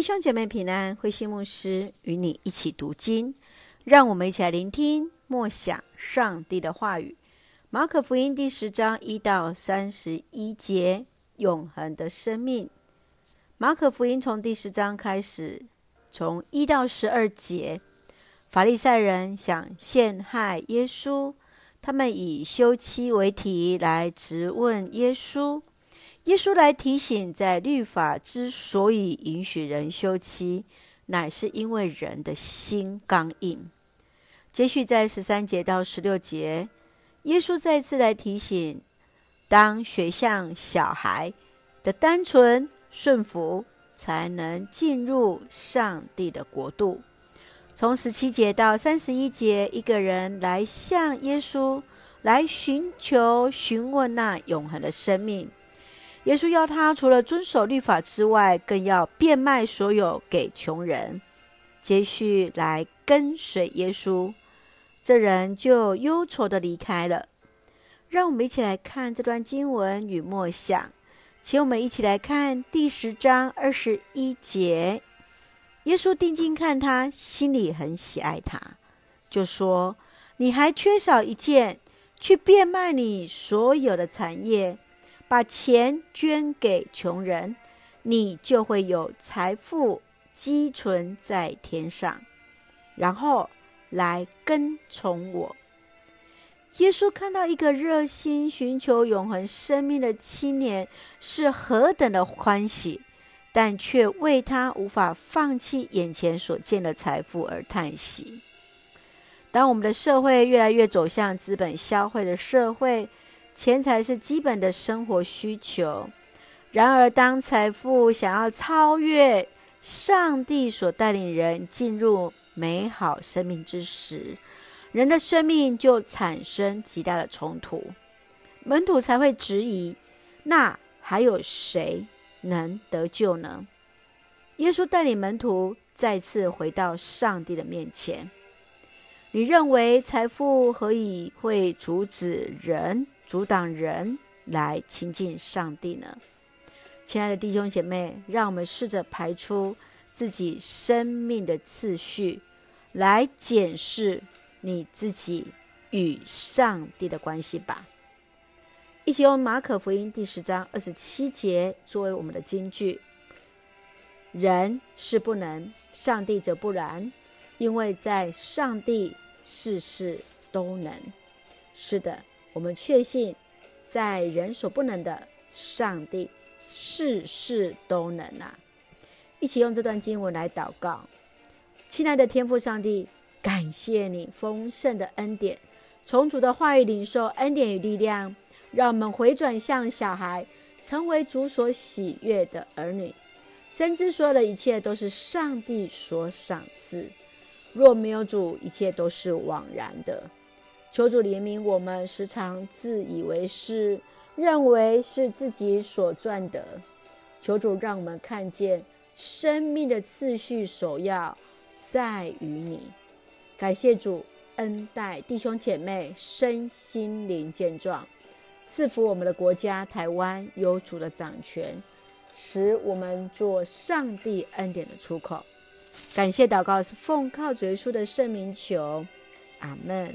弟兄姐妹平安，慧馨牧师与你一起读经，让我们一起来聆听默想上帝的话语。马可福音第十章一到三十一节，永恒的生命。马可福音从第十章开始，从一到十二节，法利赛人想陷害耶稣，他们以休妻为题来质问耶稣。耶稣来提醒，在律法之所以允许人休妻，乃是因为人的心刚硬。接续在十三节到十六节，耶稣再次来提醒，当学像小孩的单纯顺服，才能进入上帝的国度。从十七节到三十一节，一个人来向耶稣来寻求询问那永恒的生命。耶稣要他除了遵守律法之外，更要变卖所有给穷人，接续来跟随耶稣。这人就忧愁地离开了。让我们一起来看这段经文与默想，请我们一起来看第十章二十一节。耶稣定睛看他，心里很喜爱他，就说：“你还缺少一件，去变卖你所有的产业。”把钱捐给穷人，你就会有财富积存在天上，然后来跟从我。耶稣看到一个热心寻求永恒生命的青年是何等的欢喜，但却为他无法放弃眼前所见的财富而叹息。当我们的社会越来越走向资本消费的社会，钱财是基本的生活需求，然而当财富想要超越上帝所带领人进入美好生命之时，人的生命就产生极大的冲突，门徒才会质疑：那还有谁能得救呢？耶稣带领门徒再次回到上帝的面前。你认为财富何以会阻止人？阻挡人来亲近上帝呢？亲爱的弟兄姐妹，让我们试着排出自己生命的次序，来检视你自己与上帝的关系吧。一起用马可福音第十章二十七节作为我们的金句：人是不能，上帝则不然，因为在上帝事事都能。是的。我们确信，在人所不能的，上帝事事都能啊！一起用这段经文来祷告，亲爱的天父上帝，感谢你丰盛的恩典，从主的话语领受恩典与力量，让我们回转向小孩，成为主所喜悦的儿女，深知所有的一切都是上帝所赏赐，若没有主，一切都是枉然的。求主怜悯我们，时常自以为是，认为是自己所赚的。求主让我们看见生命的次序首要在于你。感谢主恩待弟兄姐妹身心灵健壮，赐福我们的国家台湾有主的掌权，使我们做上帝恩典的出口。感谢祷告是奉靠主耶稣的圣名求，阿门。